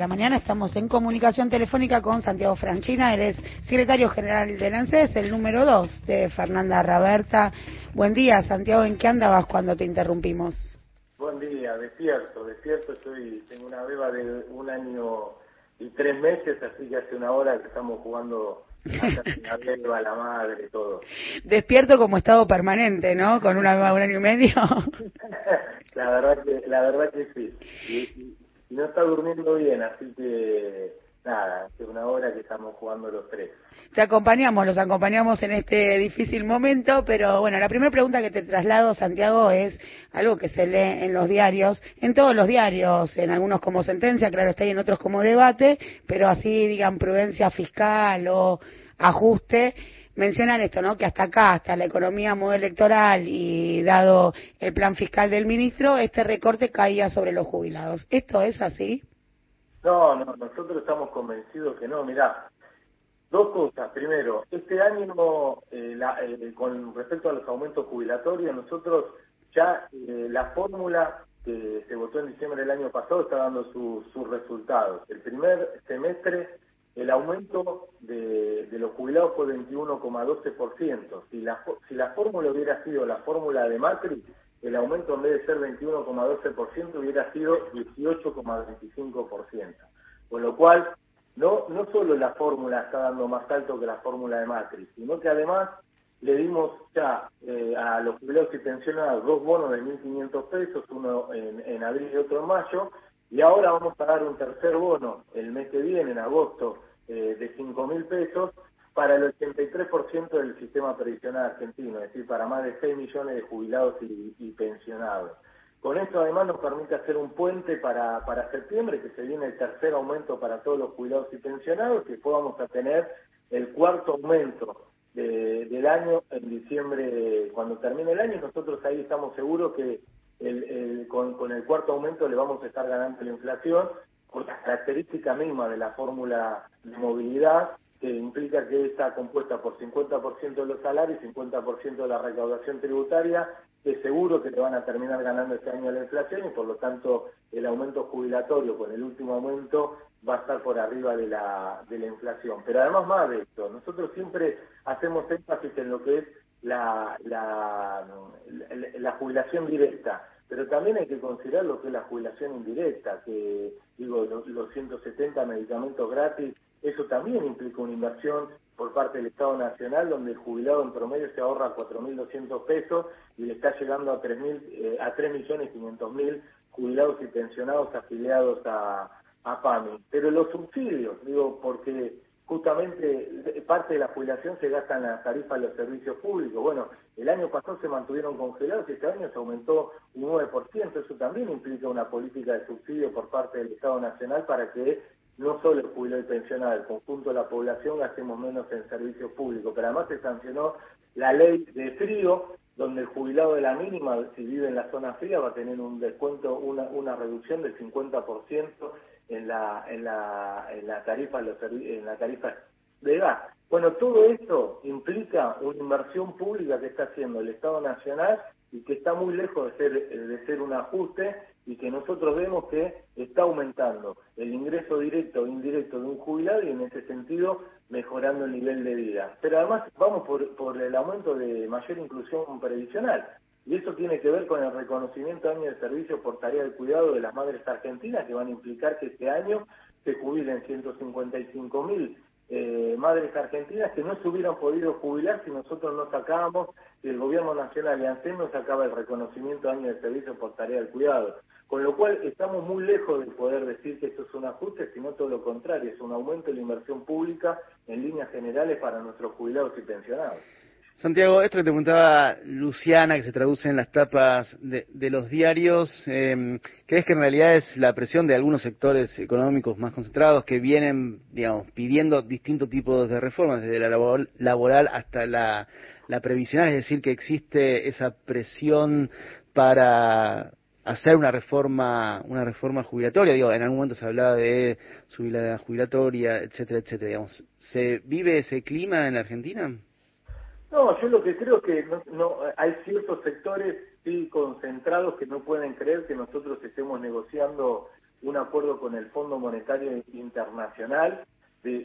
La mañana estamos en comunicación telefónica con Santiago Franchina, él es secretario general del ANSES, el número dos de Fernanda Raberta. Buen día, Santiago, ¿en qué andabas cuando te interrumpimos? Buen día, despierto, despierto, soy, tengo una beba de un año y tres meses, así que hace una hora que estamos jugando a la beba, la madre, todo. Despierto como estado permanente, ¿no? Con una beba de un año y medio. la verdad que, la verdad que sí y no está durmiendo bien, así que nada, hace una hora que estamos jugando los tres. Te acompañamos, los acompañamos en este difícil momento, pero bueno, la primera pregunta que te traslado, Santiago, es algo que se lee en los diarios, en todos los diarios, en algunos como sentencia, claro está, y en otros como debate, pero así digan prudencia fiscal o ajuste mencionan esto, ¿no? Que hasta acá, hasta la economía modo electoral y dado el plan fiscal del ministro, este recorte caía sobre los jubilados. ¿Esto es así? No, no, nosotros estamos convencidos que no. Mirá, dos cosas. Primero, este año, eh, eh, con respecto a los aumentos jubilatorios, nosotros ya eh, la fórmula que se votó en diciembre del año pasado está dando sus resultados. El primer semestre el aumento de, los jubilados fue 21,12%. Si la, si la fórmula hubiera sido la fórmula de Macri, el aumento en vez de ser 21,12% hubiera sido 18,25%. Con lo cual, no, no solo la fórmula está dando más alto que la fórmula de Macri, sino que además le dimos ya eh, a los jubilados y pensionados dos bonos de 1.500 pesos, uno en, en abril y otro en mayo, y ahora vamos a dar un tercer bono el mes que viene, en agosto, eh, de 5 mil pesos para el 83% del sistema previsional argentino, es decir, para más de 6 millones de jubilados y, pensionados. Con esto además nos permite hacer un puente para, para septiembre, que se viene el tercer aumento para todos los jubilados y pensionados, que después vamos a tener el cuarto aumento del año en diciembre, cuando termine el año, nosotros ahí estamos seguros que el, con, el cuarto aumento le vamos a estar ganando la inflación por la característica misma de la fórmula de movilidad, que implica que está compuesta por 50% de los salarios y 50% de la recaudación tributaria, que seguro que te van a terminar ganando este año la inflación y por lo tanto el aumento jubilatorio con el último aumento va a estar por arriba de la, de la inflación. Pero además más de esto, nosotros siempre hacemos énfasis en lo que es la, la, la jubilación directa pero también hay que considerar lo que es la jubilación indirecta, que digo, los, 170 medicamentos gratis, eso también implica una inversión por parte del Estado Nacional, donde el jubilado en promedio se ahorra 4.200 pesos y le está llegando a 3.000, eh, a 3.500.000 jubilados y pensionados afiliados a, a PAMI. Pero los subsidios, digo, porque justamente parte de la jubilación se gasta en las tarifas de los servicios públicos. Bueno, el año pasado se mantuvieron congelados y este año se aumentó un 9%. Eso también implica una política de subsidio por parte del Estado Nacional para que no solo el jubilado y pensionado, el conjunto de la población gastemos menos en servicios públicos. Pero además se sancionó la ley de frío, donde el jubilado de la mínima, si vive en la zona fría, va a tener un descuento, una, una reducción del 50% en la, en la, en la tarifa, en la tarifa de gas. Bueno, todo esto implica una inversión pública que está haciendo el Estado Nacional y que está muy lejos de ser, de ser un ajuste y que nosotros vemos que está aumentando el ingreso directo o indirecto de un jubilado y en ese sentido mejorando el nivel de vida. Pero además vamos por, por el aumento de mayor inclusión previsional. Y eso tiene que ver con el reconocimiento año de servicio por tarea de cuidado de las madres argentinas, que van a implicar que este año se jubilen 155 mil eh, madres argentinas que no se hubieran podido jubilar si nosotros no sacábamos, si el gobierno nacional y ANSEM no sacaba el reconocimiento año de servicio por tarea de cuidado. Con lo cual estamos muy lejos de poder decir que esto es un ajuste, sino todo lo contrario, es un aumento de la inversión pública en líneas generales para nuestros jubilados y pensionados. Santiago, esto que te preguntaba Luciana, que se traduce en las tapas de, los diarios, eh, ¿crees que en realidad es la presión de algunos sectores económicos más concentrados que vienen, digamos, pidiendo distintos tipos de reformas, desde la laboral hasta la, previsional? Es decir, que existe esa presión para hacer una reforma una reforma jubilatoria. Digo en algún momento se hablaba de subir la jubilatoria etcétera etcétera. Digamos se vive ese clima en la Argentina no, yo lo que creo es que no, hay ciertos sectores sí concentrados que no pueden creer que nosotros estemos negociando un acuerdo con el Fondo Monetario Internacional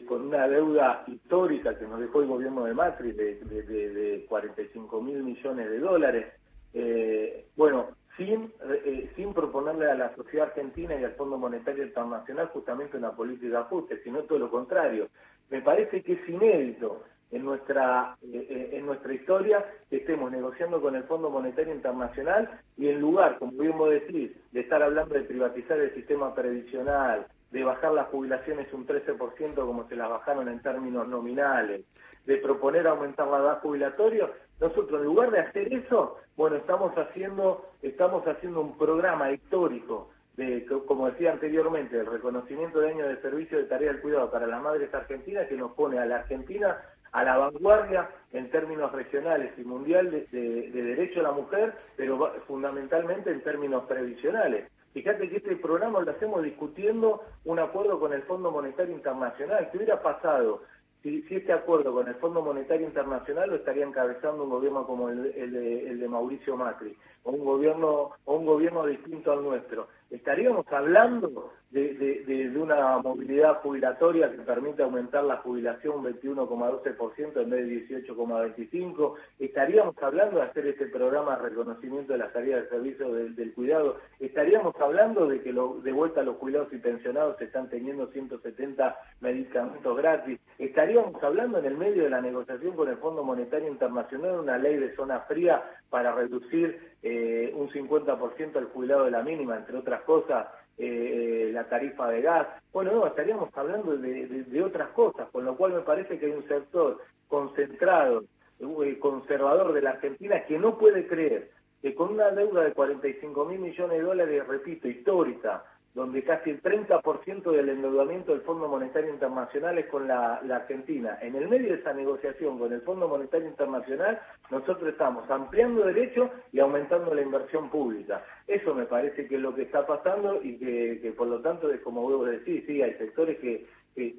con una deuda histórica que nos dejó el gobierno de Macri de, de, 45 mil millones de dólares. Eh, bueno, sin, eh, sin proponerle a la sociedad argentina y al Fondo Monetario Internacional justamente una política de ajuste, sino todo lo contrario. Me parece que es inédito en nuestra, eh, en nuestra historia que estemos negociando con el Fondo Monetario Internacional y en lugar, como bien vos decís, de estar hablando de privatizar el sistema previsional, de bajar las jubilaciones un 13% como se las bajaron en términos nominales, de proponer aumentar la edad jubilatoria, nosotros en lugar de hacer eso, bueno, estamos haciendo, estamos haciendo un programa histórico de, como decía anteriormente, el reconocimiento de años de servicio de tarea del cuidado para las madres argentinas que nos pone a la Argentina a la vanguardia en términos regionales y mundial de derecho a la mujer, pero fundamentalmente en términos previsionales. Fíjate que este programa lo hacemos discutiendo un acuerdo con el Fondo Monetario Internacional. ¿Qué hubiera pasado si, este acuerdo con el Fondo Monetario Internacional lo estaría encabezando un gobierno como el, de, Mauricio Macri, o un gobierno, o un gobierno distinto al nuestro? estaríamos hablando de, una movilidad jubilatoria que permite aumentar la jubilación un 21,12% en vez de 18,25%, estaríamos hablando de hacer este programa de reconocimiento de la salida de servicio del, cuidado, estaríamos hablando de que de vuelta los jubilados y pensionados están teniendo 170 medicamentos gratis, estaríamos hablando en el medio de la negociación con el Fondo Monetario Internacional una ley de zona fría para reducir eh, un 50% el jubilado de la mínima, entre otras cosas, eh, la tarifa de gas. Bueno, no, estaríamos hablando de, otras cosas, con lo cual me parece que hay un sector concentrado, eh, conservador de la Argentina que no puede creer que con una deuda de 45 mil millones de dólares, repito, histórica, donde casi el 30% del endeudamiento del Fondo Monetario Internacional es con la, Argentina. En el medio de esa negociación con el Fondo Monetario Internacional, nosotros estamos ampliando derechos y aumentando la inversión pública. Eso me parece que es lo que está pasando y que, por lo tanto, es como vos decís, sí, hay sectores que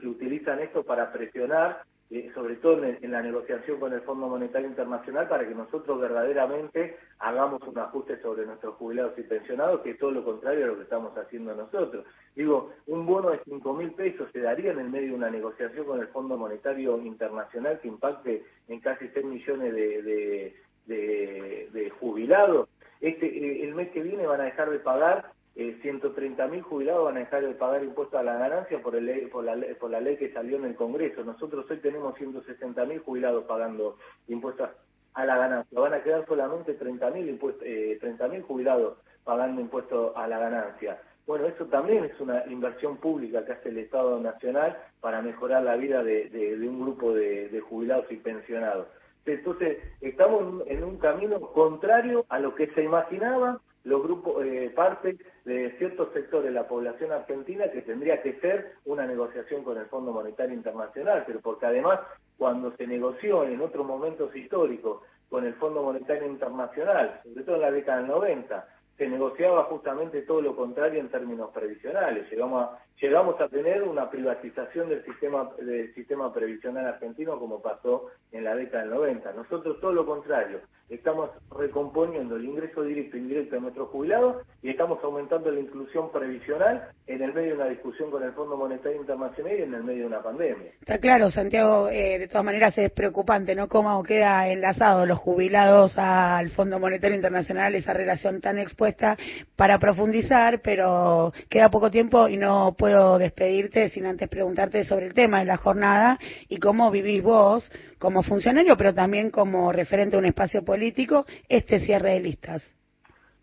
utilizan esto para presionar eh, sobre todo en, la negociación con el Fondo Monetario Internacional, para que nosotros verdaderamente hagamos un ajuste sobre nuestros jubilados y pensionados, que es todo lo contrario a lo que estamos haciendo nosotros. Digo, un bono de 5 mil pesos se daría en el medio de una negociación con el Fondo Monetario Internacional que impacte en casi 6 millones de, de, jubilados. Este, eh, el mes que viene van a dejar de pagar eh, 130.000 jubilados van a dejar de pagar impuestos a la ganancia por, el, por, la, por la ley que salió en el Congreso. Nosotros hoy tenemos 160.000 jubilados pagando impuestos a la ganancia. Van a quedar solamente 30.000 eh, jubilados pagando impuestos a la ganancia. Bueno, eso también es una inversión pública que hace el Estado Nacional para mejorar la vida de, de un grupo de, jubilados y pensionados. Entonces, estamos en un camino contrario a lo que se imaginaba los grupos, eh, parte de ciertos sectores de la población argentina que tendría que ser una negociación con el Fondo Monetario Internacional, pero porque además cuando se negoció en otros momentos históricos con el Fondo Monetario Internacional, sobre todo en la década del 90, se negociaba justamente todo lo contrario en términos previsionales. Llegamos a, llegamos a tener una privatización del sistema, del sistema previsional argentino como pasó en la década del 90. Nosotros todo lo contrario, estamos recomponiendo el ingreso directo e indirecto de nuestros jubilados y estamos aumentando la inclusión previsional en el medio de una discusión con el Fondo Monetario Internacional y en el medio de una pandemia. Está claro, Santiago, eh, de todas maneras es preocupante, ¿no? Cómo queda enlazado los jubilados al Fondo Monetario Internacional, esa relación tan expuesta para profundizar, pero queda poco tiempo y no puedo despedirte sin antes preguntarte sobre el tema de la jornada y cómo vivís vos como funcionario, pero también como referente a un espacio político, este cierre de listas.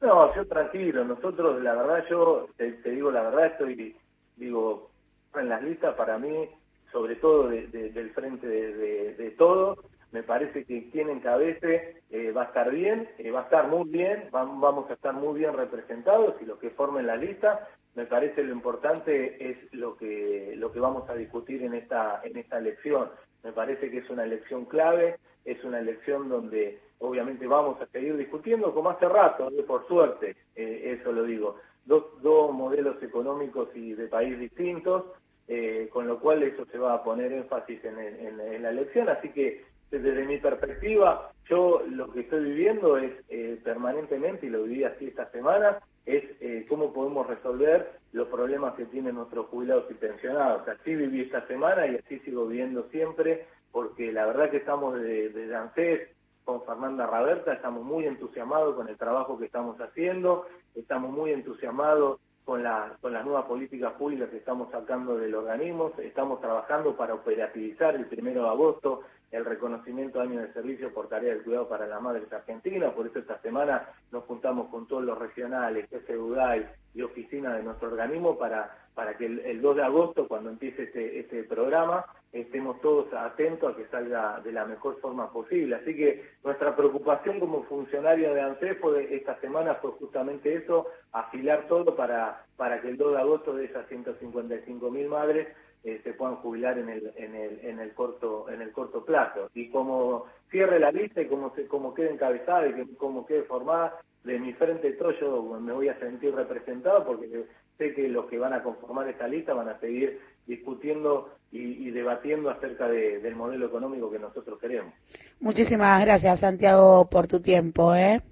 No, yo tranquilo, nosotros, la verdad, yo te, digo la verdad, estoy, digo, en las listas para mí, sobre todo del frente de, todo, me parece que quien encabece eh, va a estar bien, eh, va a estar muy bien, vamos a estar muy bien representados y los que formen la lista, me parece lo importante es lo que lo que vamos a discutir en esta en esta elección. Me parece que es una elección clave, es una elección donde obviamente vamos a seguir discutiendo como hace rato, por suerte, eh, eso lo digo, dos, dos modelos económicos y de país distintos, eh, con lo cual eso se va a poner énfasis en, en, la elección, así que desde mi perspectiva, yo lo que estoy viviendo es eh, permanentemente, y lo viví así esta semana, es eh, cómo podemos resolver los problemas que tienen nuestros jubilados y pensionados. Así viví esta semana y así sigo viviendo siempre, porque la verdad que estamos de, de con Fernanda Raberta, estamos muy entusiasmados con el trabajo que estamos haciendo, estamos muy entusiasmados con, la, con las nuevas políticas públicas que estamos sacando del organismo, estamos trabajando para operativizar el primero de agosto el reconocimiento de año de servicio por tarea del cuidado para las madres argentinas, por eso esta semana nos juntamos con todos los regionales, UDAI y oficinas de nuestro organismo para, para que el, 2 de agosto, cuando empiece este, este programa, estemos todos atentos a que salga de la mejor forma posible. Así que nuestra preocupación como funcionario de ANSES esta semana fue justamente eso, afilar todo para, para que el 2 de agosto de esas 155 mil madres eh, se puedan jubilar en el, en el, en el corto en el corto plazo y como cierre la lista y como se, como quede encabezada y como quede formada de mi frente todo yo me voy a sentir representado porque sé que los que van a conformar esta lista van a seguir discutiendo y, debatiendo acerca del modelo económico que nosotros queremos. Muchísimas gracias Santiago por tu tiempo, ¿eh?